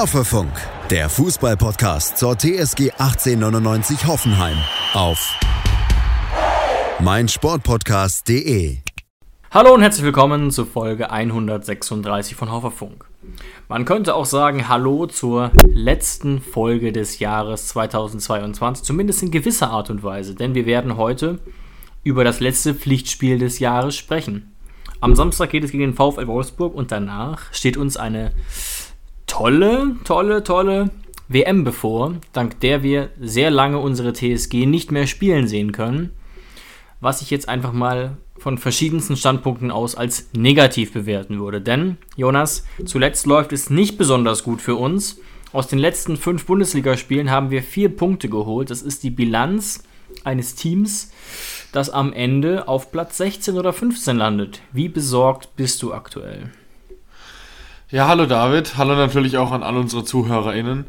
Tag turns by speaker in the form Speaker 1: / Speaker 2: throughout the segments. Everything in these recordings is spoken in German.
Speaker 1: Hoffefunk, der Fußballpodcast zur TSG 1899 Hoffenheim auf meinsportpodcast.de.
Speaker 2: Hallo und herzlich willkommen zur Folge 136 von Hoffefunk. Man könnte auch sagen Hallo zur letzten Folge des Jahres 2022, zumindest in gewisser Art und Weise, denn wir werden heute über das letzte Pflichtspiel des Jahres sprechen. Am Samstag geht es gegen den VfL Wolfsburg und danach steht uns eine tolle, tolle, tolle WM bevor, dank der wir sehr lange unsere TSG nicht mehr spielen sehen können, was ich jetzt einfach mal von verschiedensten Standpunkten aus als negativ bewerten würde. Denn, Jonas, zuletzt läuft es nicht besonders gut für uns. Aus den letzten fünf Bundesligaspielen haben wir vier Punkte geholt. Das ist die Bilanz eines Teams, das am Ende auf Platz 16 oder 15 landet. Wie besorgt bist du aktuell?
Speaker 3: Ja, hallo David. Hallo natürlich auch an all unsere ZuhörerInnen.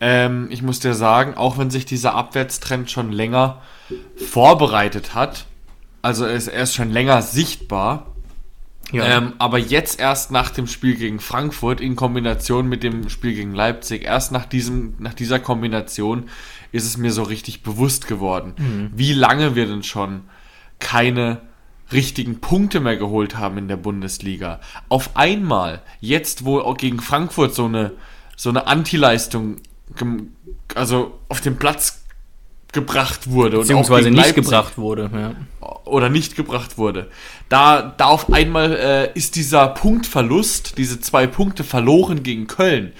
Speaker 3: Ähm, ich muss dir sagen, auch wenn sich dieser Abwärtstrend schon länger vorbereitet hat, also er ist, er ist schon länger sichtbar, ja. ähm, aber jetzt erst nach dem Spiel gegen Frankfurt in Kombination mit dem Spiel gegen Leipzig, erst nach, diesem, nach dieser Kombination ist es mir so richtig bewusst geworden, mhm. wie lange wir denn schon keine richtigen Punkte mehr geholt haben in der Bundesliga. Auf einmal, jetzt wo auch gegen Frankfurt so eine, so eine Anti-Leistung also auf den Platz gebracht wurde.
Speaker 2: Beziehungsweise nicht Leipzig, gebracht wurde. Ja.
Speaker 3: Oder nicht gebracht wurde. Da, da auf einmal äh, ist dieser Punktverlust, diese zwei Punkte verloren gegen Köln,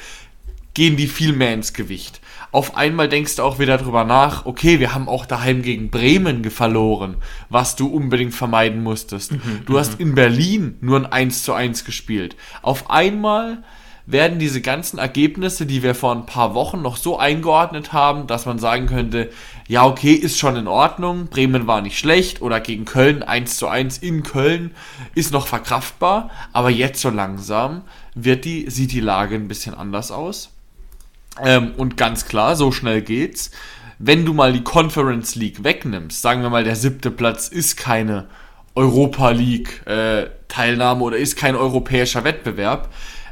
Speaker 3: gehen die viel mehr ins Gewicht auf einmal denkst du auch wieder drüber nach, okay, wir haben auch daheim gegen Bremen verloren, was du unbedingt vermeiden musstest. Mhm, du hast mhm. in Berlin nur ein 1 zu 1 gespielt. Auf einmal werden diese ganzen Ergebnisse, die wir vor ein paar Wochen noch so eingeordnet haben, dass man sagen könnte, ja, okay, ist schon in Ordnung, Bremen war nicht schlecht oder gegen Köln 1 zu 1 in Köln ist noch verkraftbar, aber jetzt so langsam wird die, sieht die Lage ein bisschen anders aus. Ähm, und ganz klar, so schnell geht's. Wenn du mal die Conference League wegnimmst, sagen wir mal, der siebte Platz ist keine Europa League äh, Teilnahme oder ist kein europäischer Wettbewerb,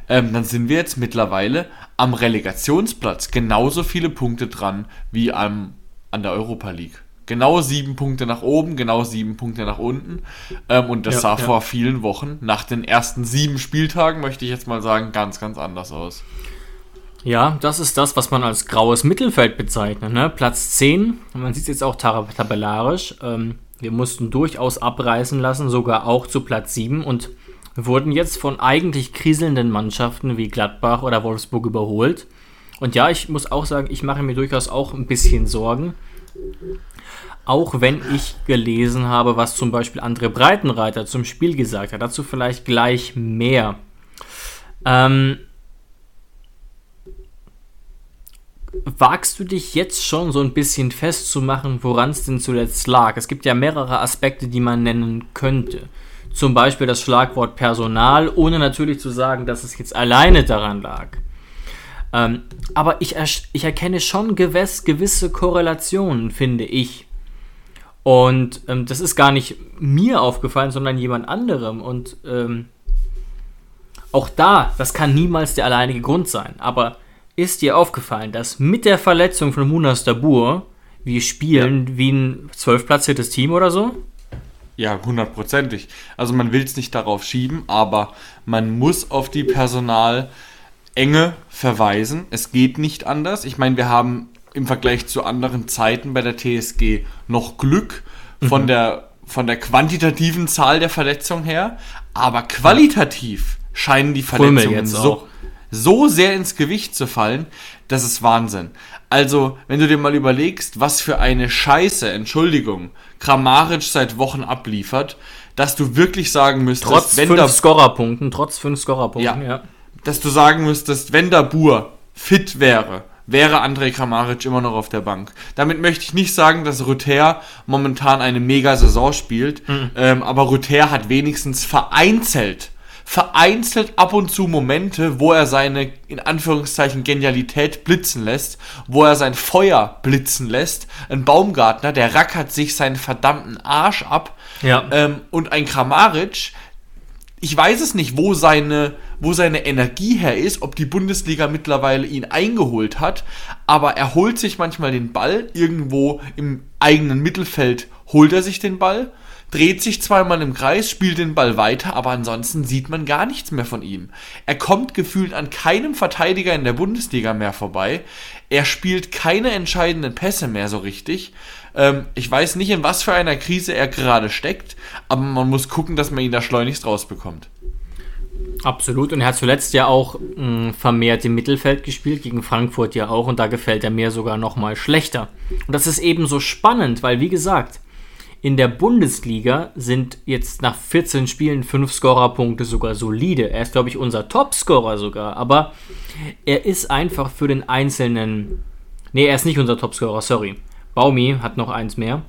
Speaker 3: ähm, dann sind wir jetzt mittlerweile am Relegationsplatz genauso viele Punkte dran wie am, an der Europa League. Genau sieben Punkte nach oben, genau sieben Punkte nach unten. Ähm, und das ja, sah ja. vor vielen Wochen, nach den ersten sieben Spieltagen, möchte ich jetzt mal sagen, ganz, ganz anders aus.
Speaker 2: Ja, das ist das, was man als graues Mittelfeld bezeichnet. Ne? Platz 10, man sieht es jetzt auch tabellarisch. Ähm, wir mussten durchaus abreißen lassen, sogar auch zu Platz 7 und wurden jetzt von eigentlich kriselnden Mannschaften wie Gladbach oder Wolfsburg überholt. Und ja, ich muss auch sagen, ich mache mir durchaus auch ein bisschen Sorgen. Auch wenn ich gelesen habe, was zum Beispiel André Breitenreiter zum Spiel gesagt hat. Dazu vielleicht gleich mehr. Ähm, Wagst du dich jetzt schon so ein bisschen festzumachen, woran es denn zuletzt lag? Es gibt ja mehrere Aspekte, die man nennen könnte. Zum Beispiel das Schlagwort Personal, ohne natürlich zu sagen, dass es jetzt alleine daran lag. Ähm, aber ich, ich erkenne schon gewess, gewisse Korrelationen, finde ich. Und ähm, das ist gar nicht mir aufgefallen, sondern jemand anderem. Und ähm, auch da, das kann niemals der alleinige Grund sein. Aber ist dir aufgefallen, dass mit der Verletzung von Munas Dabur wir spielen ja. wie ein zwölfplatziertes Team oder so?
Speaker 3: Ja, hundertprozentig. Also man will es nicht darauf schieben, aber man muss auf die Personalenge verweisen. Es geht nicht anders. Ich meine, wir haben im Vergleich zu anderen Zeiten bei der TSG noch Glück von, mhm. der, von der quantitativen Zahl der Verletzungen her, aber qualitativ scheinen die Verletzungen so, so sehr ins Gewicht zu fallen, das ist Wahnsinn. Also, wenn du dir mal überlegst, was für eine Scheiße, Entschuldigung, Kramaric seit Wochen abliefert, dass du wirklich sagen müsstest,
Speaker 2: trotz wenn fünf Scorerpunkten, trotz fünf Scorerpunkten,
Speaker 3: ja, ja, dass du sagen müsstest, wenn der Bur fit wäre, wäre André Kramaric immer noch auf der Bank. Damit möchte ich nicht sagen, dass Ruther momentan eine mega Saison spielt, mhm. ähm, aber Ruther hat wenigstens vereinzelt vereinzelt ab und zu Momente, wo er seine, in Anführungszeichen, Genialität blitzen lässt, wo er sein Feuer blitzen lässt. Ein Baumgartner, der rackert sich seinen verdammten Arsch ab. Ja. Ähm, und ein Kramaric ich weiß es nicht, wo seine, wo seine Energie her ist, ob die Bundesliga mittlerweile ihn eingeholt hat, aber er holt sich manchmal den Ball irgendwo im eigenen Mittelfeld, holt er sich den Ball, dreht sich zweimal im Kreis, spielt den Ball weiter, aber ansonsten sieht man gar nichts mehr von ihm. Er kommt gefühlt an keinem Verteidiger in der Bundesliga mehr vorbei. Er spielt keine entscheidenden Pässe mehr so richtig. Ähm, ich weiß nicht, in was für einer Krise er gerade steckt, aber man muss gucken, dass man ihn da schleunigst rausbekommt.
Speaker 2: Absolut. Und er hat zuletzt ja auch mh, vermehrt im Mittelfeld gespielt, gegen Frankfurt ja auch. Und da gefällt er mir sogar noch mal schlechter. Und das ist eben so spannend, weil, wie gesagt, in der Bundesliga sind jetzt nach 14 Spielen 5 Scorerpunkte sogar solide. Er ist, glaube ich, unser Topscorer sogar. Aber er ist einfach für den einzelnen. Nee, er ist nicht unser Topscorer, sorry. Baumi hat noch eins mehr.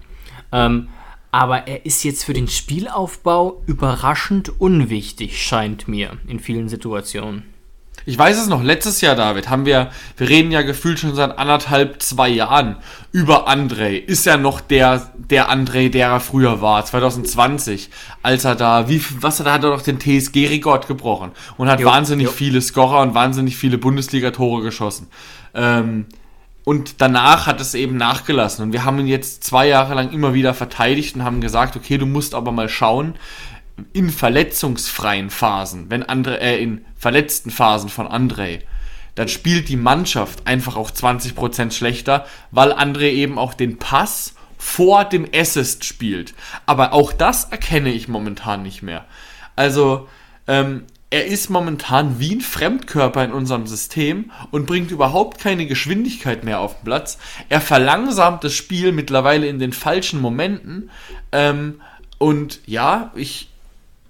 Speaker 2: Ähm, aber er ist jetzt für den Spielaufbau überraschend unwichtig, scheint mir, in vielen Situationen.
Speaker 3: Ich weiß es noch, letztes Jahr, David, haben wir, wir reden ja gefühlt schon seit anderthalb, zwei Jahren über André. Ist er noch der, der André, der er früher war, 2020, als er da, wie, was, da hat er doch den TSG-Rekord gebrochen und hat jo, wahnsinnig jo. viele Scorer und wahnsinnig viele Bundesliga-Tore geschossen. Ähm, und danach hat es eben nachgelassen. Und wir haben ihn jetzt zwei Jahre lang immer wieder verteidigt und haben gesagt, okay, du musst aber mal schauen, in verletzungsfreien Phasen, wenn andere, äh, in verletzten Phasen von André, dann spielt die Mannschaft einfach auch 20% schlechter, weil André eben auch den Pass vor dem Assist spielt. Aber auch das erkenne ich momentan nicht mehr. Also, ähm, er ist momentan wie ein Fremdkörper in unserem System und bringt überhaupt keine Geschwindigkeit mehr auf den Platz. Er verlangsamt das Spiel mittlerweile in den falschen Momenten. Ähm, und ja, ich,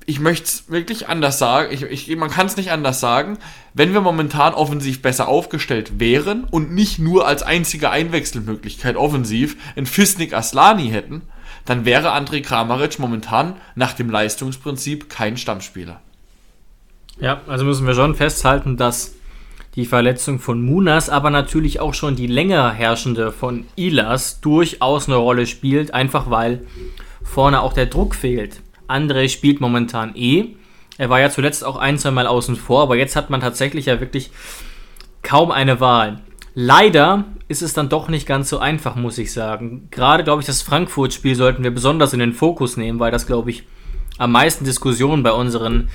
Speaker 3: ich möchte es wirklich anders sagen. Ich, ich, man kann es nicht anders sagen. Wenn wir momentan offensiv besser aufgestellt wären und nicht nur als einzige Einwechselmöglichkeit offensiv in Fisnik Aslani hätten, dann wäre André Kramaric momentan nach dem Leistungsprinzip kein Stammspieler.
Speaker 2: Ja, also müssen wir schon festhalten, dass die Verletzung von Munas, aber natürlich auch schon die länger herrschende von Ilas durchaus eine Rolle spielt, einfach weil vorne auch der Druck fehlt. André spielt momentan eh. Er war ja zuletzt auch ein, zwei Mal außen vor, aber jetzt hat man tatsächlich ja wirklich kaum eine Wahl. Leider ist es dann doch nicht ganz so einfach, muss ich sagen. Gerade, glaube ich, das Frankfurt-Spiel sollten wir besonders in den Fokus nehmen, weil das, glaube ich, am meisten Diskussionen bei unseren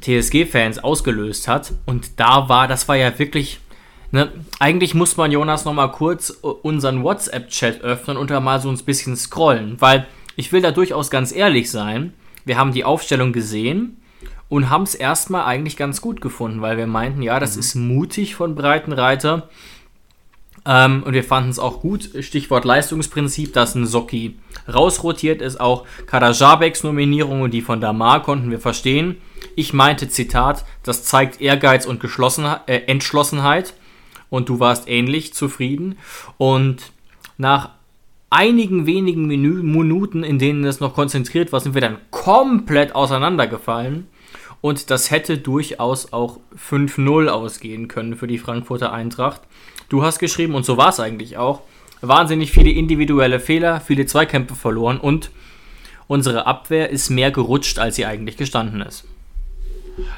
Speaker 2: TSG-Fans ausgelöst hat. Und da war, das war ja wirklich. Ne, eigentlich muss man Jonas nochmal kurz unseren WhatsApp-Chat öffnen und da mal so ein bisschen scrollen, weil ich will da durchaus ganz ehrlich sein. Wir haben die Aufstellung gesehen und haben es erstmal eigentlich ganz gut gefunden, weil wir meinten, ja, das mhm. ist mutig von Breitenreiter. Ähm, und wir fanden es auch gut, Stichwort Leistungsprinzip, dass ein Socki rausrotiert ist. Auch Karajabeks Nominierung und die von Damar konnten wir verstehen. Ich meinte, Zitat, das zeigt Ehrgeiz und äh, Entschlossenheit. Und du warst ähnlich zufrieden. Und nach einigen wenigen Menü Minuten, in denen es noch konzentriert war, sind wir dann komplett auseinandergefallen. Und das hätte durchaus auch 5-0 ausgehen können für die Frankfurter Eintracht. Du hast geschrieben, und so war es eigentlich auch, wahnsinnig viele individuelle Fehler, viele Zweikämpfe verloren und unsere Abwehr ist mehr gerutscht, als sie eigentlich gestanden ist.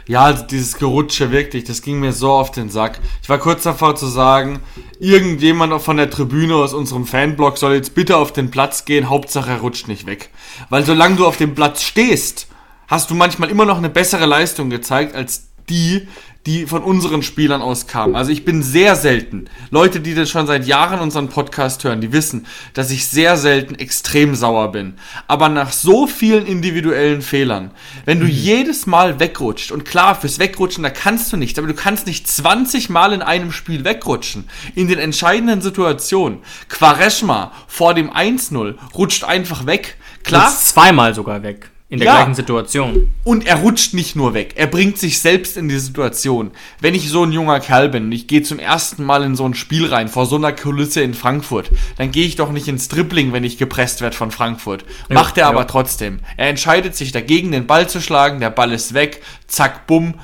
Speaker 3: Ja, also dieses Gerutsche wirklich, das ging mir so auf den Sack. Ich war kurz davor zu sagen, irgendjemand von der Tribüne aus unserem Fanblock soll jetzt bitte auf den Platz gehen, Hauptsache er rutscht nicht weg. Weil solange du auf dem Platz stehst, hast du manchmal immer noch eine bessere Leistung gezeigt als die, die von unseren Spielern aus kamen. Also ich bin sehr selten, Leute, die das schon seit Jahren unseren Podcast hören, die wissen, dass ich sehr selten extrem sauer bin. Aber nach so vielen individuellen Fehlern, wenn du mhm. jedes Mal wegrutscht, und klar, fürs Wegrutschen, da kannst du nicht, aber du kannst nicht 20 Mal in einem Spiel wegrutschen, in den entscheidenden Situationen. Quaresma vor dem 1-0 rutscht einfach weg. Klar.
Speaker 2: Zweimal sogar weg. In der ja. gleichen Situation.
Speaker 3: Und er rutscht nicht nur weg, er bringt sich selbst in die Situation. Wenn ich so ein junger Kerl bin und ich gehe zum ersten Mal in so ein Spiel rein, vor so einer Kulisse in Frankfurt, dann gehe ich doch nicht ins Dribbling, wenn ich gepresst werde von Frankfurt. Macht ja, er aber ja. trotzdem. Er entscheidet sich dagegen, den Ball zu schlagen, der Ball ist weg, zack, bumm.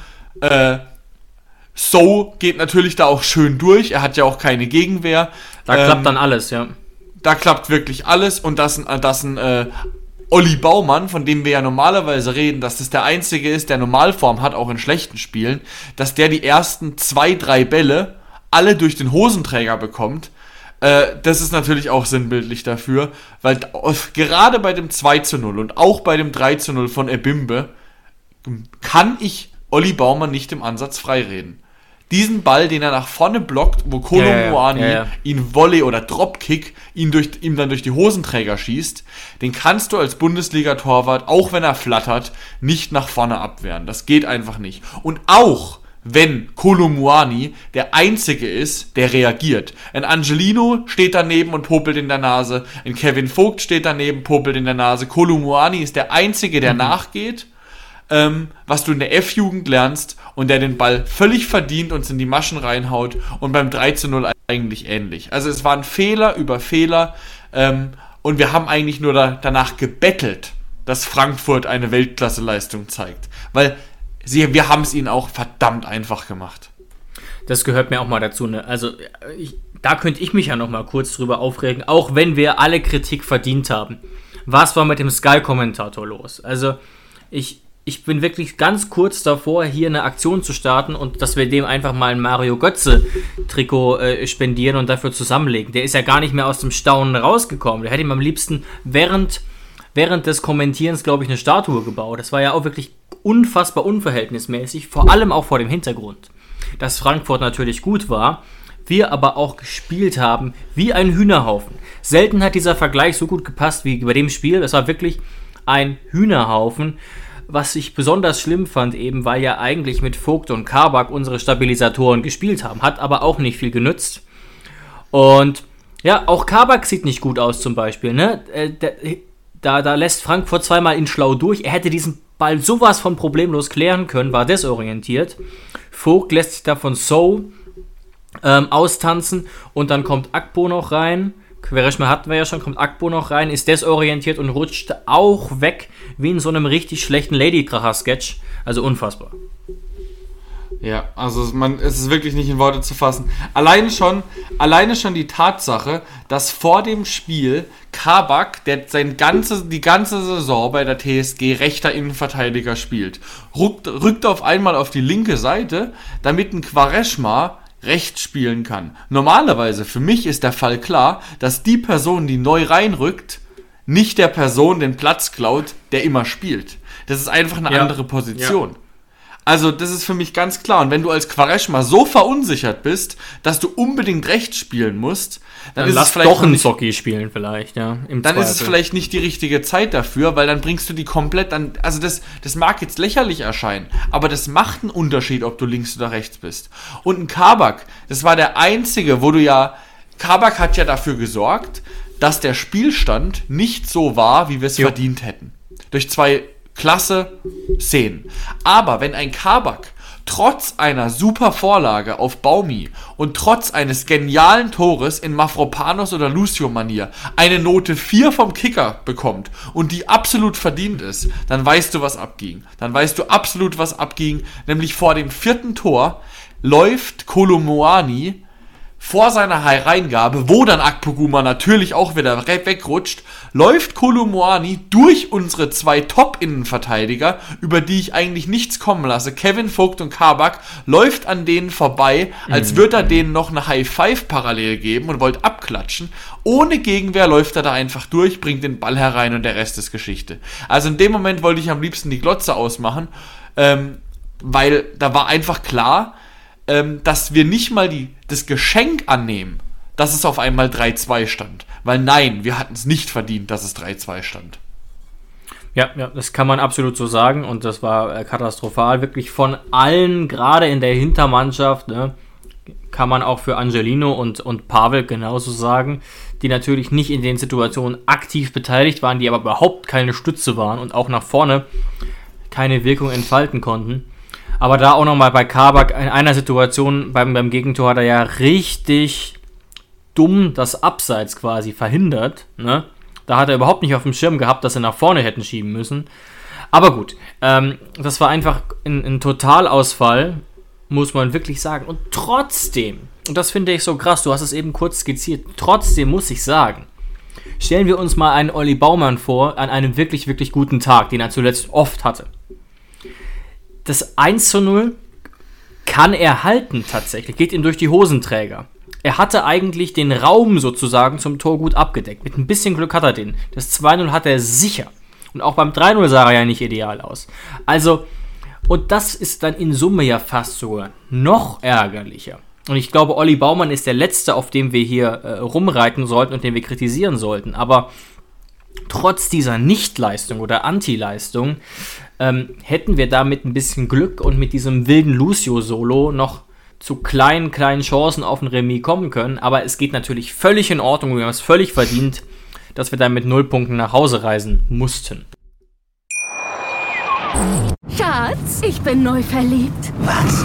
Speaker 3: Äh, so geht natürlich da auch schön durch, er hat ja auch keine Gegenwehr.
Speaker 2: Da ähm, klappt dann alles, ja.
Speaker 3: Da klappt wirklich alles und das, das ein äh, Olli Baumann, von dem wir ja normalerweise reden, dass das der einzige ist, der Normalform hat, auch in schlechten Spielen, dass der die ersten zwei, drei Bälle alle durch den Hosenträger bekommt. Äh, das ist natürlich auch sinnbildlich dafür, weil gerade bei dem 2 zu 0 und auch bei dem 3 zu 0 von Ebimbe kann ich Olli Baumann nicht im Ansatz freireden diesen Ball, den er nach vorne blockt, wo Kolo ja, Muani ja, ja, ihn Volley oder Dropkick ihn durch, ihm dann durch die Hosenträger schießt, den kannst du als Bundesliga-Torwart, auch wenn er flattert, nicht nach vorne abwehren. Das geht einfach nicht. Und auch wenn Kolumuani der Einzige ist, der reagiert. Ein Angelino steht daneben und popelt in der Nase. Ein Kevin Vogt steht daneben, popelt in der Nase. Kolumuani ist der Einzige, der mhm. nachgeht ähm, was du in der F-Jugend lernst und der den Ball völlig verdient und in die Maschen reinhaut und beim 3 zu 0 eigentlich ähnlich. Also es waren Fehler über Fehler ähm, und wir haben eigentlich nur da, danach gebettelt, dass Frankfurt eine Weltklasseleistung zeigt. Weil sie, wir haben es ihnen auch verdammt einfach gemacht.
Speaker 2: Das gehört mir auch mal dazu. Ne? Also ich, da könnte ich mich ja noch mal kurz drüber aufregen, auch wenn wir alle Kritik verdient haben. Was war mit dem Sky-Kommentator los? Also ich, ich bin wirklich ganz kurz davor, hier eine Aktion zu starten und dass wir dem einfach mal ein Mario Götze-Trikot äh, spendieren und dafür zusammenlegen. Der ist ja gar nicht mehr aus dem Staunen rausgekommen. Der hätte ihm am liebsten während, während des Kommentierens, glaube ich, eine Statue gebaut. Das war ja auch wirklich unfassbar unverhältnismäßig, vor allem auch vor dem Hintergrund, dass Frankfurt natürlich gut war, wir aber auch gespielt haben wie ein Hühnerhaufen. Selten hat dieser Vergleich so gut gepasst wie bei dem Spiel. Das war wirklich ein Hühnerhaufen was ich besonders schlimm fand, eben weil ja eigentlich mit Vogt und Kabak unsere Stabilisatoren gespielt haben, hat aber auch nicht viel genützt. Und ja, auch Kabak sieht nicht gut aus zum Beispiel. Ne? Äh, da, da lässt Frankfurt zweimal ihn schlau durch. Er hätte diesen Ball sowas von problemlos klären können, war desorientiert. Vogt lässt sich da von So ähm, austanzen und dann kommt Akpo noch rein Quaresma hatten wir ja schon, kommt Akbo noch rein, ist desorientiert und rutscht auch weg wie in so einem richtig schlechten Ladykracher-Sketch. Also unfassbar.
Speaker 3: Ja, also man, es ist wirklich nicht in Worte zu fassen. Alleine schon, alleine schon die Tatsache, dass vor dem Spiel Kabak, der sein ganze, die ganze Saison bei der TSG rechter Innenverteidiger spielt, rückt, rückt auf einmal auf die linke Seite, damit ein Quaresma rechts spielen kann. Normalerweise, für mich ist der Fall klar, dass die Person, die neu reinrückt, nicht der Person den Platz klaut, der immer spielt. Das ist einfach eine ja. andere Position. Ja. Also, das ist für mich ganz klar. Und wenn du als Quaresma so verunsichert bist, dass du unbedingt rechts spielen musst,
Speaker 2: dann, dann ist lass es vielleicht doch einen Zocki spielen vielleicht, ja.
Speaker 3: dann Zweifel. ist es vielleicht nicht die richtige Zeit dafür, weil dann bringst du die komplett an. Also das, das mag jetzt lächerlich erscheinen, aber das macht einen Unterschied, ob du links oder rechts bist. Und ein Kabak, das war der einzige, wo du ja. Kabak hat ja dafür gesorgt, dass der Spielstand nicht so war, wie wir es verdient hätten. Durch zwei klasse Szenen. Aber wenn ein Kabak trotz einer super Vorlage auf Baumi und trotz eines genialen Tores in Mafropanos oder Lucio-Manier eine Note 4 vom Kicker bekommt und die absolut verdient ist, dann weißt du, was abging. Dann weißt du absolut, was abging, nämlich vor dem vierten Tor läuft Kolomoani vor seiner Hereingabe, wo dann Akpoguma natürlich auch wieder wegrutscht, läuft Kolomoani durch unsere zwei Top-Innenverteidiger, über die ich eigentlich nichts kommen lasse. Kevin Vogt und Kabak läuft an denen vorbei, als mhm. würde er denen noch eine High Five parallel geben und wollte abklatschen. Ohne Gegenwehr läuft er da einfach durch, bringt den Ball herein und der Rest ist Geschichte. Also in dem Moment wollte ich am liebsten die Glotze ausmachen, ähm, weil da war einfach klar, ähm, dass wir nicht mal die, das Geschenk annehmen, dass es auf einmal 3-2 stand. Weil nein, wir hatten es nicht verdient, dass es 3-2 stand.
Speaker 2: Ja, ja, das kann man absolut so sagen und das war äh, katastrophal. Wirklich von allen, gerade in der Hintermannschaft, ne, kann man auch für Angelino und, und Pavel genauso sagen, die natürlich nicht in den Situationen aktiv beteiligt waren, die aber überhaupt keine Stütze waren und auch nach vorne keine Wirkung entfalten konnten. Aber da auch nochmal bei Kabak in einer Situation beim, beim Gegentor hat er ja richtig dumm das Abseits quasi verhindert. Ne? Da hat er überhaupt nicht auf dem Schirm gehabt, dass sie nach vorne hätten schieben müssen. Aber gut, ähm, das war einfach ein, ein Totalausfall, muss man wirklich sagen. Und trotzdem, und das finde ich so krass, du hast es eben kurz skizziert, trotzdem muss ich sagen, Stellen wir uns mal einen Olli Baumann vor, an einem wirklich, wirklich guten Tag, den er zuletzt oft hatte. Das 1 zu 0 kann er halten tatsächlich, geht ihm durch die Hosenträger. Er hatte eigentlich den Raum sozusagen zum Tor gut abgedeckt. Mit ein bisschen Glück hat er den. Das 2-0 hat er sicher. Und auch beim 3-0 sah er ja nicht ideal aus. Also, und das ist dann in Summe ja fast sogar noch ärgerlicher. Und ich glaube, Olli Baumann ist der Letzte, auf dem wir hier äh, rumreiten sollten und den wir kritisieren sollten. Aber trotz dieser Nichtleistung oder Anti-Leistung ähm, hätten wir da mit ein bisschen Glück und mit diesem wilden Lucio-Solo noch zu kleinen, kleinen Chancen auf ein Remis kommen können. Aber es geht natürlich völlig in Ordnung. Wir haben es völlig verdient, dass wir dann mit null Punkten nach Hause reisen mussten.
Speaker 4: Schatz, ich bin neu verliebt.
Speaker 5: Was?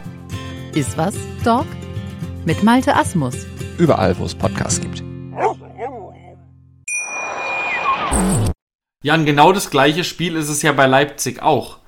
Speaker 6: Iswas Dog mit Malte Asmus.
Speaker 7: Überall, wo es Podcasts gibt.
Speaker 3: Jan, genau das gleiche Spiel ist es ja bei Leipzig auch.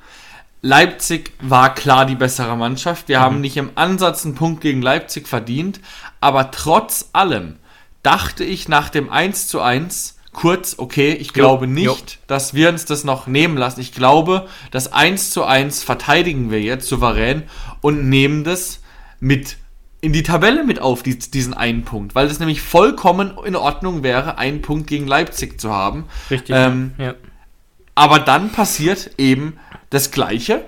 Speaker 3: Leipzig war klar die bessere Mannschaft. Wir mhm. haben nicht im Ansatz einen Punkt gegen Leipzig verdient, aber trotz allem dachte ich nach dem 1 zu 1 kurz, okay, ich glaube nicht, jo. dass wir uns das noch nehmen lassen. Ich glaube, das 1 zu 1 verteidigen wir jetzt souverän und nehmen das mit in die Tabelle mit auf, diesen einen Punkt, weil das nämlich vollkommen in Ordnung wäre, einen Punkt gegen Leipzig zu haben.
Speaker 2: Richtig.
Speaker 3: Ähm, ja. Aber dann passiert eben das Gleiche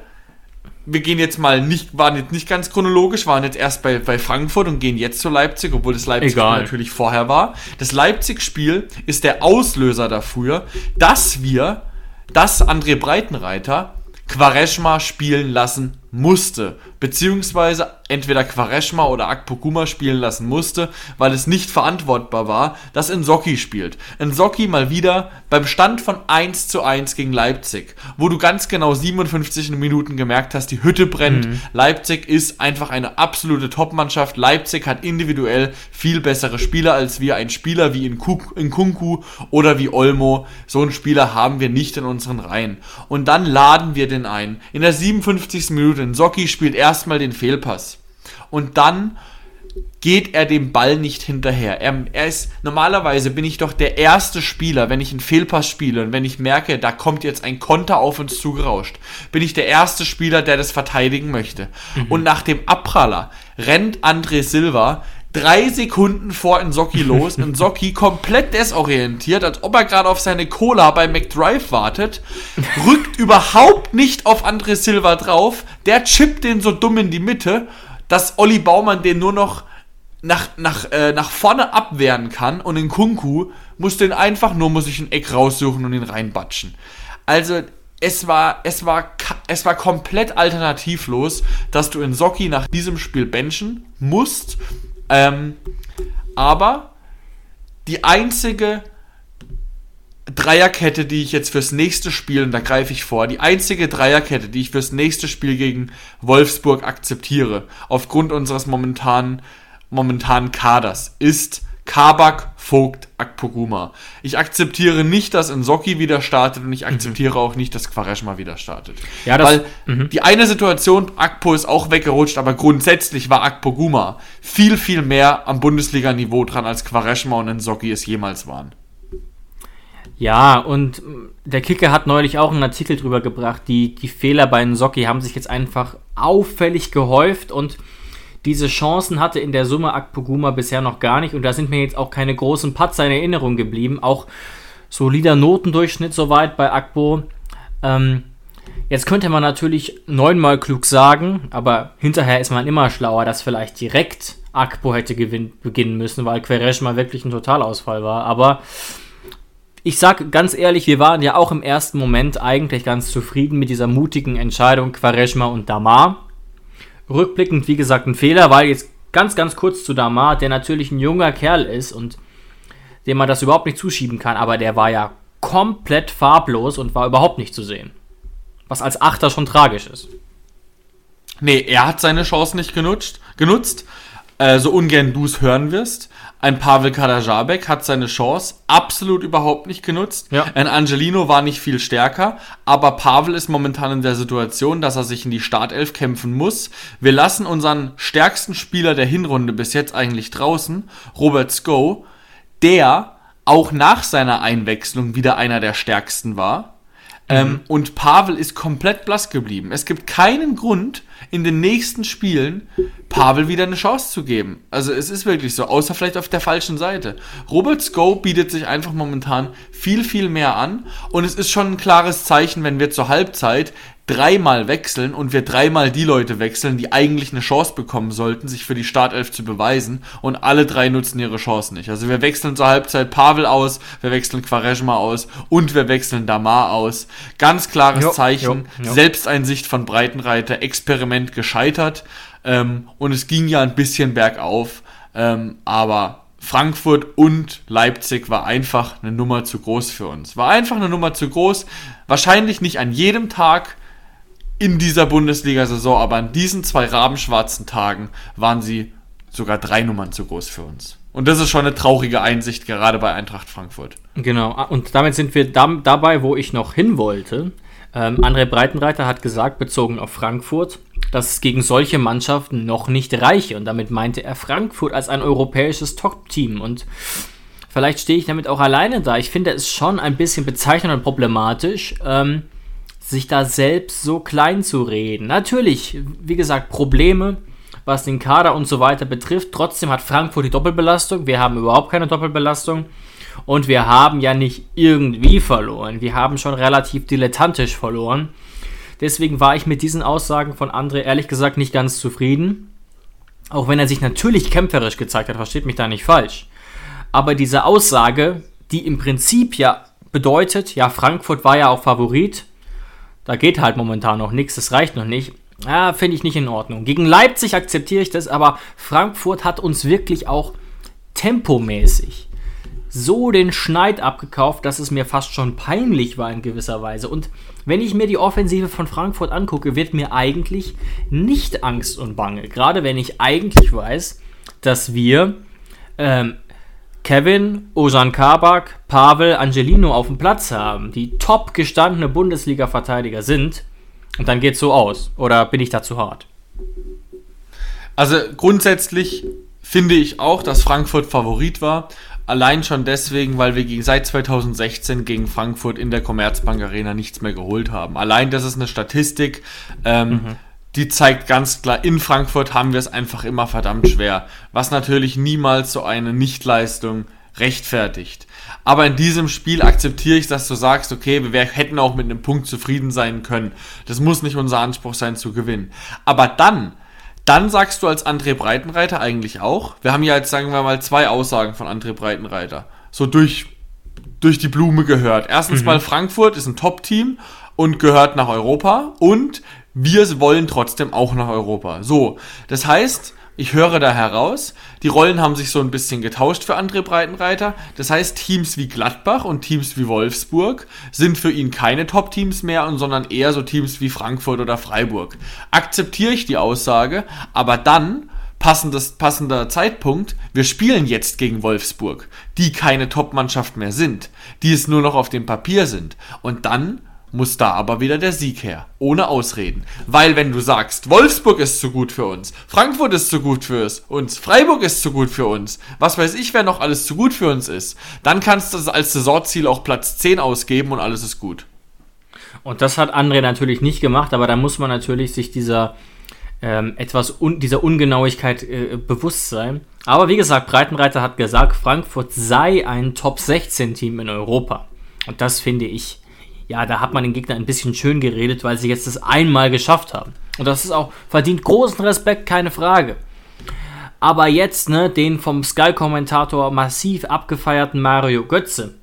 Speaker 3: wir gehen jetzt mal nicht, waren jetzt nicht ganz chronologisch, waren jetzt erst bei, bei Frankfurt und gehen jetzt zu Leipzig, obwohl das Leipzig natürlich vorher war. Das Leipzig-Spiel ist der Auslöser dafür, dass wir, dass André Breitenreiter Quaresma spielen lassen musste, beziehungsweise entweder Quaresma oder Akpoguma spielen lassen musste, weil es nicht verantwortbar war, dass Nsocki spielt. Nsocki mal wieder beim Stand von 1 zu 1 gegen Leipzig, wo du ganz genau 57 Minuten gemerkt hast, die Hütte brennt. Mhm. Leipzig ist einfach eine absolute Topmannschaft. Leipzig hat individuell viel bessere Spieler als wir. Ein Spieler wie in, Kunku oder wie Olmo, so einen Spieler haben wir nicht in unseren Reihen. Und dann laden wir den ein. In der 57. Minute denn Socki spielt erstmal den Fehlpass. Und dann geht er dem Ball nicht hinterher. Er, er, ist, normalerweise bin ich doch der erste Spieler, wenn ich einen Fehlpass spiele und wenn ich merke, da kommt jetzt ein Konter auf uns zugerauscht, bin ich der erste Spieler, der das verteidigen möchte. Mhm. Und nach dem Abpraller rennt André Silva drei Sekunden vor Nsocki los. Nsocki komplett desorientiert, als ob er gerade auf seine Cola bei McDrive wartet, rückt überhaupt nicht auf André Silva drauf, der chippt den so dumm in die Mitte, dass Olli Baumann den nur noch nach, nach, äh, nach vorne abwehren kann und in Kunku muss den einfach nur, muss ich ein Eck raussuchen und ihn reinbatschen. Also, es war, es war, es war komplett alternativlos, dass du in Socki nach diesem Spiel benchen musst ähm, aber die einzige Dreierkette, die ich jetzt fürs nächste Spiel, und da greife ich vor, die einzige Dreierkette, die ich fürs nächste Spiel gegen Wolfsburg akzeptiere, aufgrund unseres momentanen, momentanen Kaders, ist Kabak, Vogt, Akpoguma. Ich akzeptiere nicht, dass Nsocki wieder startet und ich mhm. akzeptiere mhm. auch nicht, dass Quaresma wieder startet. Ja, das, Weil mhm. die eine Situation, Akpo ist auch weggerutscht, aber grundsätzlich war Akpoguma viel, viel mehr am Bundesliga-Niveau dran, als Quaresma und Nsocki es jemals waren.
Speaker 2: Ja, und der Kicker hat neulich auch einen Artikel drüber gebracht, die, die Fehler bei Nsocki haben sich jetzt einfach auffällig gehäuft und diese Chancen hatte in der Summe Akpoguma bisher noch gar nicht und da sind mir jetzt auch keine großen Patzer in Erinnerung geblieben. Auch solider Notendurchschnitt soweit bei Akpo. Ähm, jetzt könnte man natürlich neunmal klug sagen, aber hinterher ist man immer schlauer, dass vielleicht direkt Akpo hätte beginnen müssen, weil Quereshma wirklich ein Totalausfall war. Aber ich sag ganz ehrlich, wir waren ja auch im ersten Moment eigentlich ganz zufrieden mit dieser mutigen Entscheidung Quaresma und Damar rückblickend, wie gesagt, ein Fehler, weil jetzt ganz, ganz kurz zu Damar, der natürlich ein junger Kerl ist und dem man das überhaupt nicht zuschieben kann, aber der war ja komplett farblos und war überhaupt nicht zu sehen. Was als Achter schon tragisch ist.
Speaker 3: Nee, er hat seine Chance nicht genutzt, genutzt äh, so ungern du es hören wirst. Ein Pavel Kadajabek hat seine Chance absolut überhaupt nicht genutzt.
Speaker 2: Ja.
Speaker 3: Ein Angelino war nicht viel stärker, aber Pavel ist momentan in der Situation, dass er sich in die Startelf kämpfen muss. Wir lassen unseren stärksten Spieler der Hinrunde bis jetzt eigentlich draußen, Robert Sko, der auch nach seiner Einwechslung wieder einer der stärksten war. Ähm, und Pavel ist komplett blass geblieben. Es gibt keinen Grund, in den nächsten Spielen Pavel wieder eine Chance zu geben. Also es ist wirklich so, außer vielleicht auf der falschen Seite. Robert Sko bietet sich einfach momentan viel, viel mehr an und es ist schon ein klares Zeichen, wenn wir zur Halbzeit dreimal wechseln und wir dreimal die Leute wechseln, die eigentlich eine Chance bekommen sollten, sich für die Startelf zu beweisen und alle drei nutzen ihre Chance nicht. Also wir wechseln zur Halbzeit Pavel aus, wir wechseln Quaresma aus und wir wechseln Damar aus. Ganz klares
Speaker 2: Jo,
Speaker 3: Zeichen,
Speaker 2: jo, jo.
Speaker 3: Selbsteinsicht von Breitenreiter, Experiment gescheitert ähm, und es ging ja ein bisschen bergauf, ähm, aber Frankfurt und Leipzig war einfach eine Nummer zu groß für uns. War einfach eine Nummer zu groß. Wahrscheinlich nicht an jedem Tag in dieser Bundesliga-Saison, aber an diesen zwei rabenschwarzen Tagen waren sie sogar drei Nummern zu groß für uns. Und das ist schon eine traurige Einsicht, gerade bei Eintracht Frankfurt.
Speaker 2: Genau, ah, und damit sind wir dam- dabei, wo ich noch hin wollte. Ähm, André Breitenreiter hat gesagt, bezogen auf Frankfurt, dass es gegen solche Mannschaften noch nicht reiche. Und damit meinte er Frankfurt als ein europäisches Top-Team. Und vielleicht stehe ich damit auch alleine da. Ich finde es schon ein bisschen bezeichnend und problematisch, ähm, sich da selbst so klein zu reden. Natürlich, wie gesagt, Probleme, was den Kader und so weiter betrifft. Trotzdem hat Frankfurt die Doppelbelastung. Wir haben überhaupt keine Doppelbelastung. Und wir haben ja nicht irgendwie verloren. Wir haben schon relativ dilettantisch verloren. Deswegen war ich mit diesen Aussagen von André ehrlich gesagt nicht ganz zufrieden. Auch wenn er sich natürlich kämpferisch gezeigt hat, versteht mich da nicht falsch. Aber diese Aussage, die im Prinzip ja bedeutet, ja, Frankfurt war ja auch Favorit, da geht halt momentan noch nichts, das reicht noch nicht. Ja, finde ich nicht in Ordnung. Gegen Leipzig akzeptiere ich das, aber Frankfurt hat uns wirklich auch tempomäßig so den Schneid abgekauft, dass es mir fast schon peinlich war in gewisser Weise. Und wenn ich mir die Offensive von Frankfurt angucke, wird mir eigentlich nicht Angst und Bange. Gerade wenn ich eigentlich weiß, dass wir ähm, Kevin, Ozan Kabak, Pavel, Angelino auf dem Platz haben, die top gestandene Bundesliga-Verteidiger sind. Und dann geht's so aus. Oder bin ich da zu hart?
Speaker 3: Also grundsätzlich finde ich auch, dass Frankfurt Favorit war. Allein schon deswegen, weil wir gegen, seit 2016 gegen Frankfurt in der Commerzbank Arena nichts mehr geholt haben. Allein das ist eine Statistik, ähm, die zeigt ganz klar, in Frankfurt haben wir es einfach immer verdammt schwer. Was natürlich niemals so eine Nichtleistung rechtfertigt. Aber in diesem Spiel akzeptiere ich, dass du sagst, okay, wir hätten auch mit einem Punkt zufrieden sein können. Das muss nicht unser Anspruch sein zu gewinnen. Aber dann, dann sagst du als André Breitenreiter eigentlich auch, wir haben ja jetzt, sagen wir mal, zwei Aussagen von André Breitenreiter. So durch, durch die Blume gehört. Erstens mal, Frankfurt ist ein Top-Team und gehört nach Europa und wir wollen trotzdem auch nach Europa. So, das heißt, ich höre da heraus, die Rollen haben sich so ein bisschen getauscht für André Breitenreiter. Das heißt, Teams wie Gladbach und Teams wie Wolfsburg sind für ihn keine Top-Teams mehr, sondern eher so Teams wie Frankfurt oder Freiburg. Akzeptiere ich die Aussage, aber dann passendes, passender Zeitpunkt, wir spielen jetzt gegen Wolfsburg, die keine Top-Mannschaft mehr sind, die es nur noch auf dem Papier sind. Und dann muss da aber wieder der Sieg her. Ohne Ausreden. Weil wenn du sagst, Wolfsburg ist zu gut für uns, Frankfurt ist zu gut für uns, Freiburg ist zu gut für uns, was weiß ich, wer noch alles zu gut für uns ist, dann kannst du als Saisonziel auch Platz 10 ausgeben und alles ist gut.
Speaker 2: Und das hat André natürlich nicht gemacht, aber da muss man natürlich sich dieser ähm, etwas un dieser Ungenauigkeit äh, bewusst sein. Aber wie gesagt, Breitenreiter hat gesagt, Frankfurt sei ein Top 16 Team in Europa. Und das finde ich, ja, da hat man den Gegner ein bisschen schön geredet, weil sie jetzt das einmal geschafft haben. Und das ist auch verdient großen Respekt, keine Frage. Aber jetzt, ne, den vom Sky-Kommentator massiv abgefeierten Mario Götze.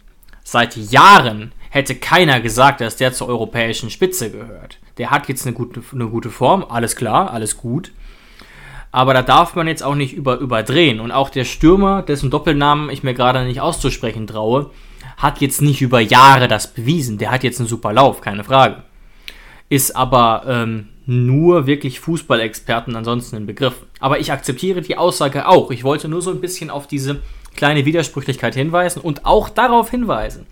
Speaker 2: Seit Jahren hätte keiner gesagt, dass der zur europäischen Spitze gehört. Der hat jetzt eine gute, eine gute Form, alles klar, alles gut. Aber da darf man jetzt auch nicht über, überdrehen. Und auch der Stürmer, dessen Doppelnamen ich mir gerade nicht auszusprechen traue, hat jetzt nicht über Jahre das bewiesen. Der hat jetzt einen super Lauf, keine Frage. Ist aber ähm, nur wirklich Fußballexperten ansonsten ein Begriff. Aber ich akzeptiere die Aussage auch. Ich wollte nur so ein bisschen auf diese kleine Widersprüchlichkeit hinweisen und auch darauf hinweisen,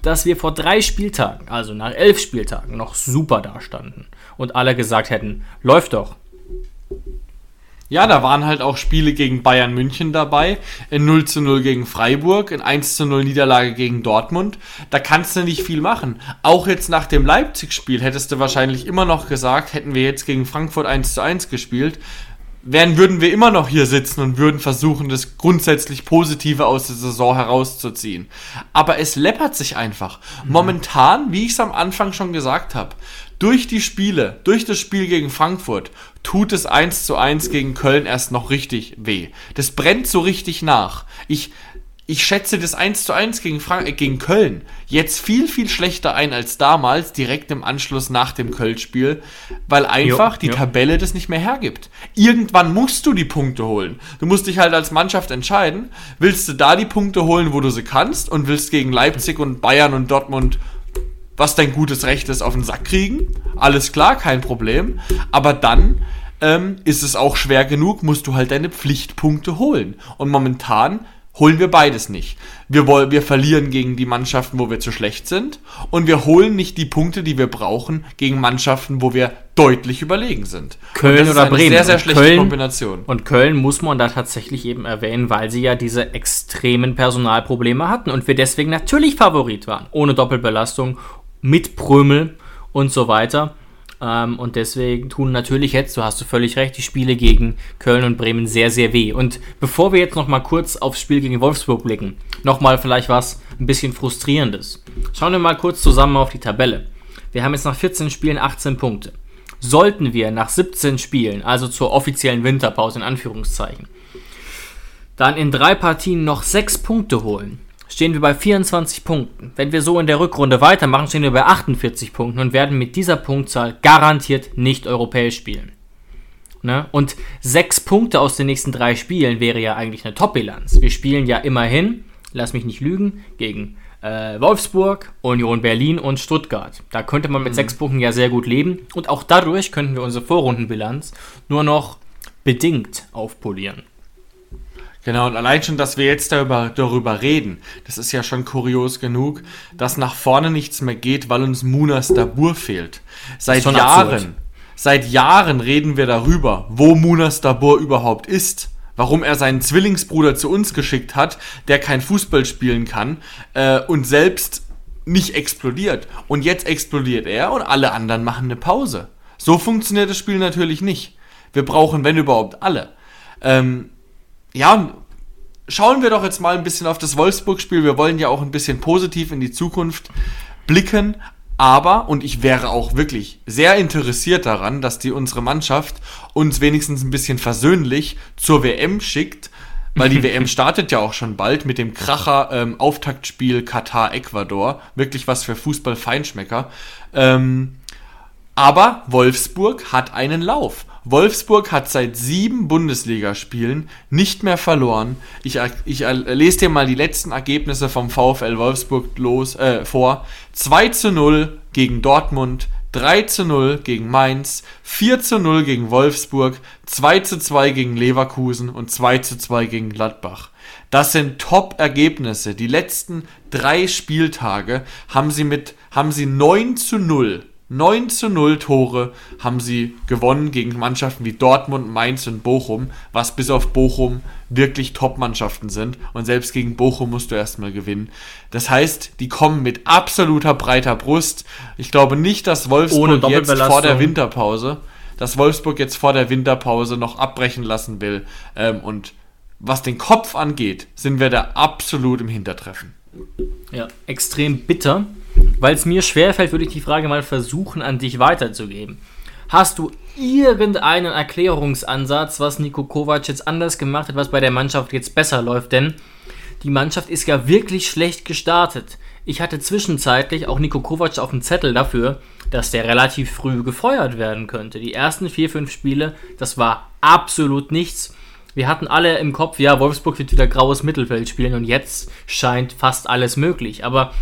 Speaker 2: dass wir vor drei Spieltagen, also nach elf Spieltagen, noch super dastanden und alle gesagt hätten, läuft doch.
Speaker 3: Ja, da waren halt auch Spiele gegen Bayern München dabei, in 0 zu 0 gegen Freiburg, in 1 zu 0 Niederlage gegen Dortmund. Da kannst du nicht viel machen. Auch jetzt nach dem Leipzig-Spiel hättest du wahrscheinlich immer noch gesagt, hätten wir jetzt gegen Frankfurt 1 zu 1 gespielt, wären, würden wir immer noch hier sitzen und würden versuchen, das grundsätzlich Positive aus der Saison herauszuziehen. Aber es läppert sich einfach. Momentan, wie ich es am Anfang schon gesagt habe, durch die Spiele, durch das Spiel gegen Frankfurt, tut es 1 zu 1 gegen Köln erst noch richtig weh. Das brennt so richtig nach. Ich, ich schätze das 1 zu 1 gegen, Frank äh, gegen Köln jetzt viel, viel schlechter ein als damals, direkt im Anschluss nach dem Köln-Spiel, weil einfach
Speaker 2: Jo,
Speaker 3: die
Speaker 2: jo.
Speaker 3: Tabelle das nicht mehr hergibt. Irgendwann musst du die Punkte holen. Du musst dich halt als Mannschaft entscheiden, willst du da die Punkte holen, wo du sie kannst und willst gegen Leipzig und Bayern und Dortmund was dein gutes Recht ist, auf den Sack kriegen. Alles klar, kein Problem. Aber dann ähm, ist es auch schwer genug, musst du halt deine Pflichtpunkte holen. Und momentan holen wir beides nicht. Wir, wollen, wir verlieren gegen die Mannschaften, wo wir zu schlecht sind. Und wir holen nicht die Punkte, die wir brauchen, gegen Mannschaften, wo wir deutlich überlegen sind.
Speaker 2: Köln oder
Speaker 3: ist eine
Speaker 2: Bremen.
Speaker 3: Sehr, sehr schlechte
Speaker 2: Köln-
Speaker 3: Kombination.
Speaker 2: Und Köln muss man da tatsächlich eben erwähnen, weil sie ja diese extremen Personalprobleme hatten und wir deswegen natürlich Favorit waren. Ohne Doppelbelastung, mit Prömel und so weiter. Ähm, und deswegen tun natürlich jetzt, du hast du völlig recht, die Spiele gegen Köln und Bremen sehr, sehr weh. Und bevor wir jetzt nochmal kurz aufs Spiel gegen Wolfsburg blicken, nochmal vielleicht was ein bisschen frustrierendes. Schauen wir mal kurz zusammen auf die Tabelle. Wir haben jetzt nach 14 Spielen 18 Punkte. Sollten wir nach 17 Spielen, also zur offiziellen Winterpause in Anführungszeichen, dann in drei Partien noch 6 Punkte holen, stehen wir bei 24 Punkten. Wenn wir so in der Rückrunde weitermachen, stehen wir bei 48 Punkten und werden mit dieser Punktzahl garantiert nicht europäisch spielen. Ne? Und 6 Punkte aus den nächsten drei Spielen wäre ja eigentlich eine Top-Bilanz. Wir spielen ja immerhin, lass mich nicht lügen, gegen äh, Wolfsburg, Union Berlin und Stuttgart. Da könnte man mit 6 Punkten ja sehr gut leben und auch dadurch könnten wir unsere Vorrundenbilanz nur noch bedingt aufpolieren.
Speaker 3: Genau, und allein schon, dass wir jetzt darüber, darüber reden, das ist ja schon kurios genug, dass nach vorne nichts mehr geht, weil uns Munas Dabur fehlt. Seit Jahren,
Speaker 2: absurd.
Speaker 3: seit Jahren reden wir darüber, wo Munas Dabur überhaupt ist. Warum er seinen Zwillingsbruder zu uns geschickt hat, der kein Fußball spielen kann äh, und selbst nicht explodiert. Und jetzt explodiert er und alle anderen machen eine Pause. So funktioniert das Spiel natürlich nicht. Wir brauchen, wenn überhaupt, alle. Ähm, ja, schauen wir doch jetzt mal ein bisschen auf das Wolfsburg-Spiel. Wir wollen ja auch ein bisschen positiv in die Zukunft blicken. Aber, und ich wäre auch wirklich sehr interessiert daran, dass die unsere Mannschaft uns wenigstens ein bisschen versöhnlich zur WM schickt, weil die WM startet ja auch schon bald mit dem Kracher ähm, Auftaktspiel Katar-Ecuador. Wirklich was für Fußball-Feinschmecker. Ähm, aber Wolfsburg hat einen Lauf. Wolfsburg hat seit sieben Bundesligaspielen nicht mehr verloren. Ich, ich lese dir mal die letzten Ergebnisse vom VfL Wolfsburg los, äh, vor. 2 zu 0 gegen Dortmund, 3 zu 0 gegen Mainz, 4 zu 0 gegen Wolfsburg, 2 zu 2 gegen Leverkusen und 2 zu 2 gegen Gladbach. Das sind Top-Ergebnisse. Die letzten drei Spieltage haben sie mit, haben sie 9 zu 0 9 zu 0 Tore haben sie gewonnen gegen Mannschaften wie Dortmund, Mainz und Bochum, was bis auf Bochum wirklich Top-Mannschaften sind. Und selbst gegen Bochum musst du erstmal gewinnen. Das heißt, die kommen mit absoluter breiter Brust. Ich glaube nicht, dass Wolfsburg jetzt vor der Winterpause, dass Wolfsburg jetzt vor der Winterpause noch abbrechen lassen will. Ähm, und was den Kopf angeht, sind wir da absolut im Hintertreffen.
Speaker 2: Ja, extrem bitter. Weil es mir schwerfällt, würde ich die Frage mal versuchen, an dich weiterzugeben. Hast du irgendeinen Erklärungsansatz, was Nico Kovac jetzt anders gemacht hat, was bei der Mannschaft jetzt besser läuft? Denn die Mannschaft ist ja wirklich schlecht gestartet. Ich hatte zwischenzeitlich auch Nico Kovac auf dem Zettel dafür, dass der relativ früh gefeuert werden könnte. Die ersten vier, fünf Spiele, das war absolut nichts. Wir hatten alle im Kopf, ja, Wolfsburg wird wieder graues Mittelfeld spielen und jetzt scheint fast alles möglich. Aber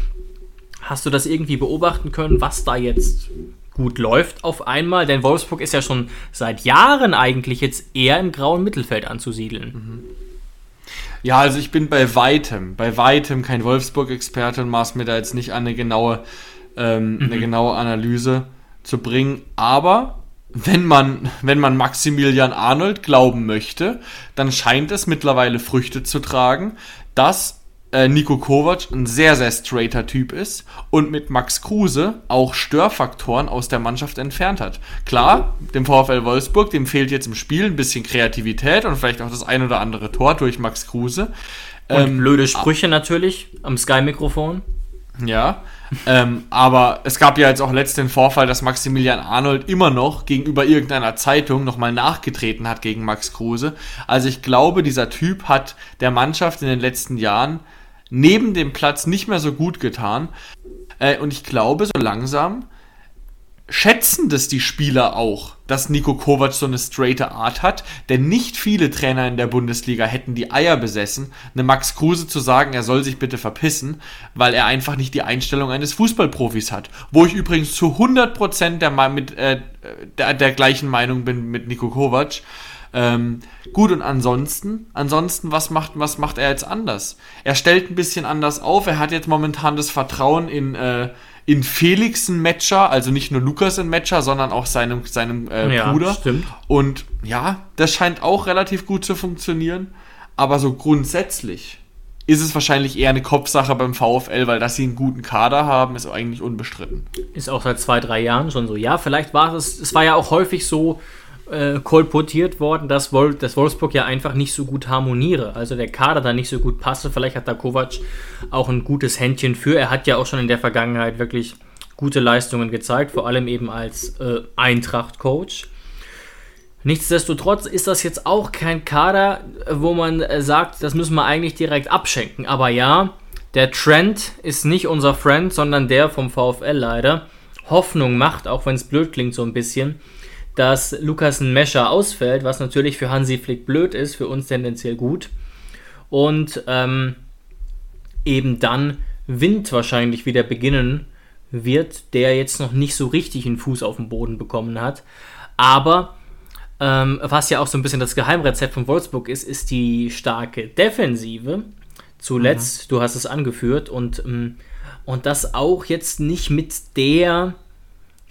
Speaker 2: hast du das irgendwie beobachten können, was da jetzt gut läuft auf einmal? Denn Wolfsburg ist ja schon seit Jahren eigentlich jetzt eher im grauen Mittelfeld anzusiedeln.
Speaker 3: Ja, also ich bin bei weitem, bei weitem kein Wolfsburg-Experte und maß mir da jetzt nicht an, eine genaue, ähm, eine genaue Analyse zu bringen. Aber wenn man, wenn man Maximilian Arnold glauben möchte, dann scheint es mittlerweile Früchte zu tragen, dass äh, Nico Kovac ein sehr, sehr straighter Typ ist und mit Max Kruse auch Störfaktoren aus der Mannschaft entfernt hat. Klar, dem VfL Wolfsburg, dem fehlt jetzt im Spiel ein bisschen Kreativität und vielleicht auch das ein oder andere Tor durch Max Kruse.
Speaker 2: Und
Speaker 3: Ähm,
Speaker 2: blöde Sprüche natürlich am Sky-Mikrofon.
Speaker 3: Ja, ähm, aber es gab ja jetzt auch letzt den Vorfall, dass Maximilian Arnold immer noch gegenüber irgendeiner Zeitung nochmal nachgetreten hat gegen Max Kruse. Also ich glaube, dieser Typ hat der Mannschaft in den letzten Jahren neben dem Platz nicht mehr so gut getan. Äh, und ich glaube, so langsam schätzen das die Spieler auch, dass Nico Kovac so eine straighte Art hat, denn nicht viele Trainer in der Bundesliga hätten die Eier besessen, eine Max Kruse zu sagen, er soll sich bitte verpissen, weil er einfach nicht die Einstellung eines Fußballprofis hat. Wo ich übrigens zu 100% der, mit, äh, der, der gleichen Meinung bin mit Nico Kovac. Ähm, gut, und ansonsten, ansonsten, was macht, was macht er jetzt anders? Er stellt ein bisschen anders auf. Er hat jetzt momentan das Vertrauen in, äh, in Felix ein Matcher, also nicht nur Lukas ein Matcher, sondern auch seinem, seinem äh,
Speaker 2: Ja,
Speaker 3: Bruder.
Speaker 2: stimmt.
Speaker 3: Und ja, das scheint auch relativ gut zu funktionieren. Aber so grundsätzlich ist es wahrscheinlich eher eine Kopfsache beim VfL, weil dass sie einen guten Kader haben, ist eigentlich unbestritten.
Speaker 2: Ist auch seit zwei, drei Jahren schon so. Ja, vielleicht war es, es war ja auch häufig so äh, kolportiert worden, dass, Wol dass Wolfsburg ja einfach nicht so gut harmoniere. Also der Kader da nicht so gut passe. Vielleicht hat da Kovac auch ein gutes Händchen für. Er hat ja auch schon in der Vergangenheit wirklich gute Leistungen gezeigt, vor allem eben als äh, Eintracht-Coach. Nichtsdestotrotz ist das jetzt auch kein Kader, wo man äh, sagt, das müssen wir eigentlich direkt abschenken. Aber ja, der Trend ist nicht unser Friend, sondern der vom VfL leider. Hoffnung macht, auch wenn es blöd klingt so ein bisschen, dass Lukas Mescher ausfällt, was natürlich für Hansi Flick blöd ist, für uns tendenziell gut. Und ähm, eben dann Wind wahrscheinlich wieder beginnen wird, der jetzt noch nicht so richtig einen Fuß auf den Boden bekommen hat. Aber ähm, was ja auch so ein bisschen das Geheimrezept von Wolfsburg ist, ist die starke Defensive. Zuletzt, du hast es angeführt, und, ähm, und das auch jetzt nicht mit der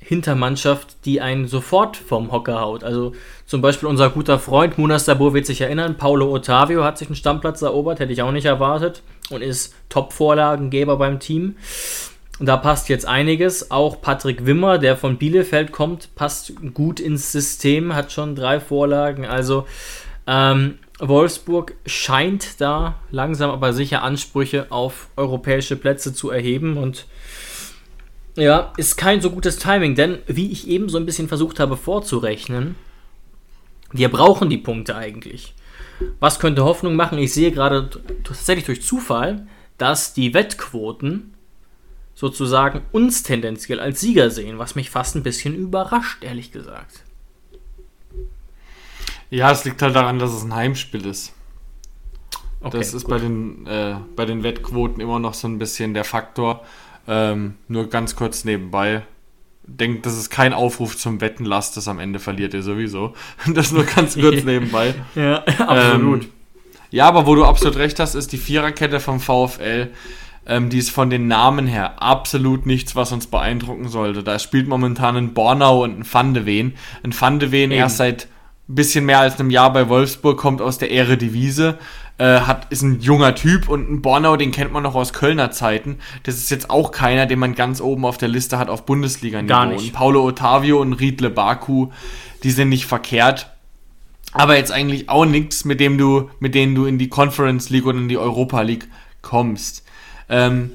Speaker 2: Hintermannschaft, die einen sofort vom Hocker haut. Also zum Beispiel unser guter Freund Munas Sabur wird sich erinnern, Paulo Ottavio hat sich einen Stammplatz erobert, hätte ich auch nicht erwartet und ist Top-Vorlagengeber beim Team. Da passt jetzt einiges. Auch Patrick Wimmer, der von Bielefeld kommt, passt gut ins System, hat schon drei Vorlagen. Also ähm, Wolfsburg scheint da langsam aber sicher Ansprüche auf europäische Plätze zu erheben und ja, ist kein so gutes Timing, denn wie ich eben so ein bisschen versucht habe vorzurechnen, wir brauchen die Punkte eigentlich. Was könnte Hoffnung machen? Ich sehe gerade tatsächlich durch Zufall, dass die Wettquoten sozusagen uns tendenziell als Sieger sehen, was mich fast ein bisschen überrascht, ehrlich gesagt.
Speaker 3: Ja, es liegt halt daran, dass es ein Heimspiel ist.
Speaker 2: Okay,
Speaker 3: das ist
Speaker 2: gut.
Speaker 3: bei den, äh, bei den Wettquoten immer noch so ein bisschen der Faktor. Ähm, nur ganz kurz nebenbei. Denkt, das ist kein Aufruf zum Wetten, lasst es am Ende verliert ihr sowieso. Das nur ganz kurz nebenbei.
Speaker 2: Ja, absolut.
Speaker 3: Ähm, ja, aber wo du absolut recht hast, ist die Viererkette vom VfL. Ähm, die ist von den Namen her absolut nichts, was uns beeindrucken sollte. Da spielt momentan ein Bornau und ein Van de Ven. Ein Van de Ven
Speaker 2: Eben.
Speaker 3: erst seit ein bisschen mehr als einem Jahr bei Wolfsburg, kommt aus der Ehredivise, äh, hat, ist ein junger Typ und ein Bornau, den kennt man noch aus Kölner Zeiten. Das ist jetzt auch keiner, den man ganz oben auf der Liste hat auf Bundesliga-Niveau.
Speaker 2: Gar nicht.
Speaker 3: Und Paulo Ottavio und Riedle Baku, die sind nicht verkehrt aber jetzt eigentlich auch nichts, mit dem du, mit denen du in die Conference League oder in die Europa League kommst. Ähm,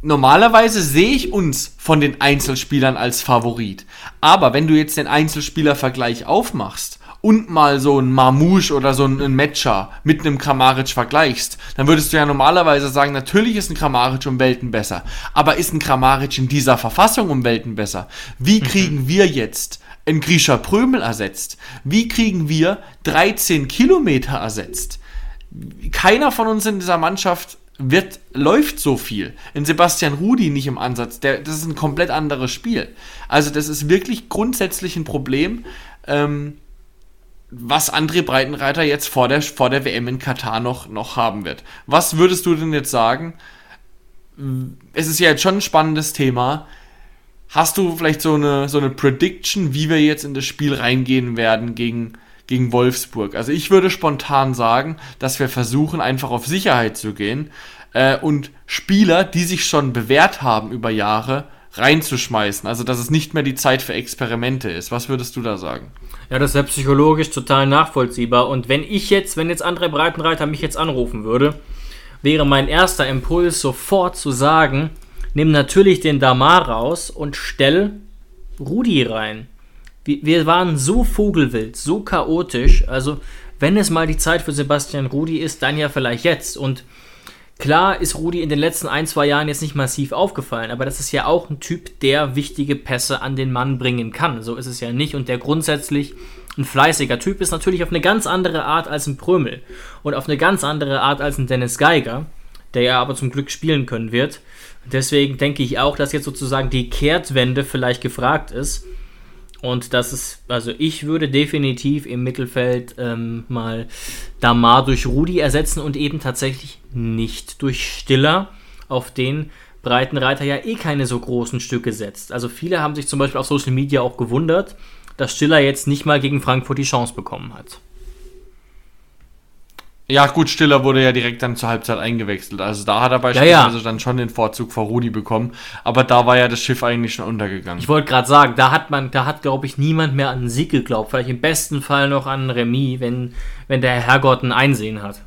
Speaker 3: normalerweise sehe ich uns von den Einzelspielern als Favorit. Aber wenn du jetzt den Einzelspielervergleich aufmachst und mal so ein Mamouche oder so ein Matcher mit einem Kramaric vergleichst, dann würdest du ja normalerweise sagen, natürlich ist ein Kramaric um Welten besser. Aber ist ein Kramaric in dieser Verfassung um Welten besser? Wie kriegen wir jetzt einen Grisha Prömel ersetzt? Wie kriegen wir 13 Kilometer ersetzt? Keiner von uns in dieser Mannschaft wird, läuft so viel. In Sebastian Rudi nicht im Ansatz. Der, das ist ein komplett anderes Spiel. Also das ist wirklich grundsätzlich ein Problem, ähm, was André Breitenreiter jetzt vor der, vor der WM in Katar noch, noch haben wird. Was würdest du denn jetzt sagen? Es ist ja jetzt schon ein spannendes Thema. Hast du vielleicht so eine, so eine Prediction, wie wir jetzt in das Spiel reingehen werden gegen, gegen Wolfsburg? Also ich würde spontan sagen, dass wir versuchen, einfach auf Sicherheit zu gehen äh, und Spieler, die sich schon bewährt haben über Jahre, reinzuschmeißen. Also dass es nicht mehr die Zeit für Experimente ist. Was würdest du da sagen?
Speaker 2: Ja, das ist ja psychologisch total nachvollziehbar. Und wenn ich jetzt, wenn jetzt André Breitenreiter mich jetzt anrufen würde, wäre mein erster Impuls sofort zu sagen, nimm natürlich den Damar raus und stell Rudi rein. Wir waren so vogelwild, so chaotisch. Also, wenn es mal die Zeit für Sebastian Rudi ist, dann ja vielleicht jetzt. Und klar ist Rudi in den letzten ein, zwei Jahren jetzt nicht massiv aufgefallen, aber das ist ja auch ein Typ, der wichtige Pässe an den Mann bringen kann. So ist es ja nicht. Und der grundsätzlich ein fleißiger Typ ist natürlich auf eine ganz andere Art als ein Prömel. Und auf eine ganz andere Art als ein Dennis Geiger, der ja aber zum Glück spielen können wird. Deswegen denke ich auch, dass jetzt sozusagen die Kehrtwende vielleicht gefragt ist. Und das ist, also ich würde definitiv im Mittelfeld ähm, mal Damar durch Rudi ersetzen und eben tatsächlich nicht durch Stiller, auf den Breitenreiter ja eh keine so großen Stücke setzt. Also viele haben sich zum Beispiel auf Social Media auch gewundert, dass Stiller jetzt nicht mal gegen Frankfurt die Chance bekommen hat.
Speaker 3: Ja, gut, Stiller wurde ja direkt dann zur Halbzeit eingewechselt. Also da hat er beispielsweise
Speaker 2: Ja, ja.
Speaker 3: dann schon den Vorzug vor Rudi bekommen. Aber da war ja das Schiff eigentlich schon untergegangen.
Speaker 2: Ich wollte gerade sagen, da hat man, da hat, glaube ich, niemand mehr an einen Sieg geglaubt. Vielleicht im besten Fall noch an Remis, wenn, wenn der Herrgott ein Einsehen hat.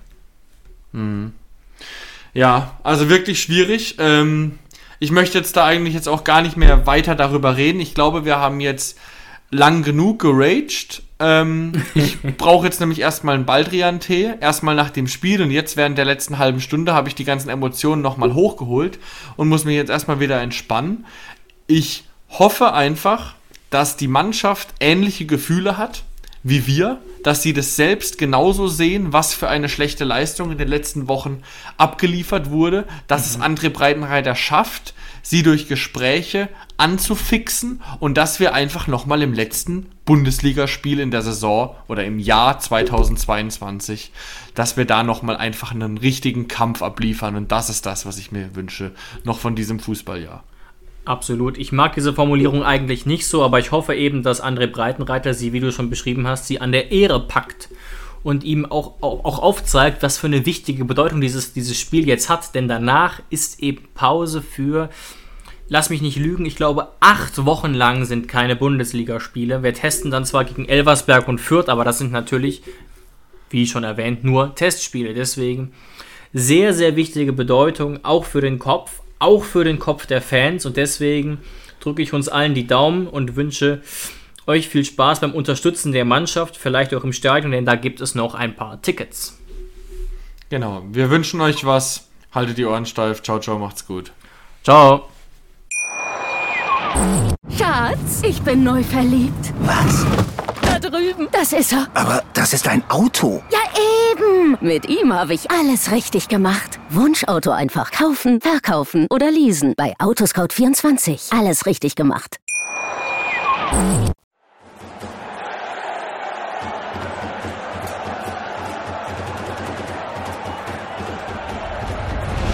Speaker 3: Ja, also wirklich schwierig. Ähm, ich möchte jetzt da eigentlich jetzt auch gar nicht mehr weiter darüber reden. Ich glaube, wir haben jetzt lang genug geraged. Ähm, ich brauche jetzt nämlich erstmal einen Baldrian-Tee, erstmal nach dem Spiel und jetzt während der letzten halben Stunde habe ich die ganzen Emotionen nochmal hochgeholt und muss mich jetzt erstmal wieder entspannen. Ich hoffe einfach, dass die Mannschaft ähnliche Gefühle hat wie wir, dass sie das selbst genauso sehen, was für eine schlechte Leistung in den letzten Wochen abgeliefert wurde, dass es André Breitenreiter schafft, sie durch Gespräche anzufixen und dass wir einfach nochmal im letzten Bundesligaspiel in der Saison oder im Jahr 2022, dass wir da nochmal einfach einen richtigen Kampf abliefern und das ist das, was ich mir wünsche, noch von diesem Fußballjahr.
Speaker 2: Absolut. Ich mag diese Formulierung eigentlich nicht so, aber ich hoffe eben, dass André Breitenreiter sie, wie du schon beschrieben hast, sie an der Ehre packt und ihm auch, auch, aufzeigt, was für eine wichtige Bedeutung dieses, dieses Spiel jetzt hat. Denn danach ist eben Pause für, lass mich nicht lügen, ich glaube, acht Wochen lang sind keine Bundesligaspiele. Wir testen dann zwar gegen Elversberg und Fürth, aber das sind natürlich, wie schon erwähnt, nur Testspiele. Deswegen sehr, sehr wichtige Bedeutung, auch für den Kopf, auch für den Kopf der Fans. Und deswegen drücke ich uns allen die Daumen und wünsche euch viel Spaß beim Unterstützen der Mannschaft, vielleicht auch im Stadion, denn da gibt es noch ein paar Tickets.
Speaker 3: Genau, wir wünschen euch was, haltet die Ohren steif, ciao, ciao, macht's gut.
Speaker 2: Ciao.
Speaker 4: Schatz, ich bin neu verliebt.
Speaker 5: Was?
Speaker 4: Da drüben. Das ist er.
Speaker 5: Aber das ist ein Auto.
Speaker 4: Ja, eben. Mit ihm habe ich alles richtig gemacht. Wunschauto einfach kaufen, verkaufen oder leasen. Bei Autoscout24. Alles richtig gemacht.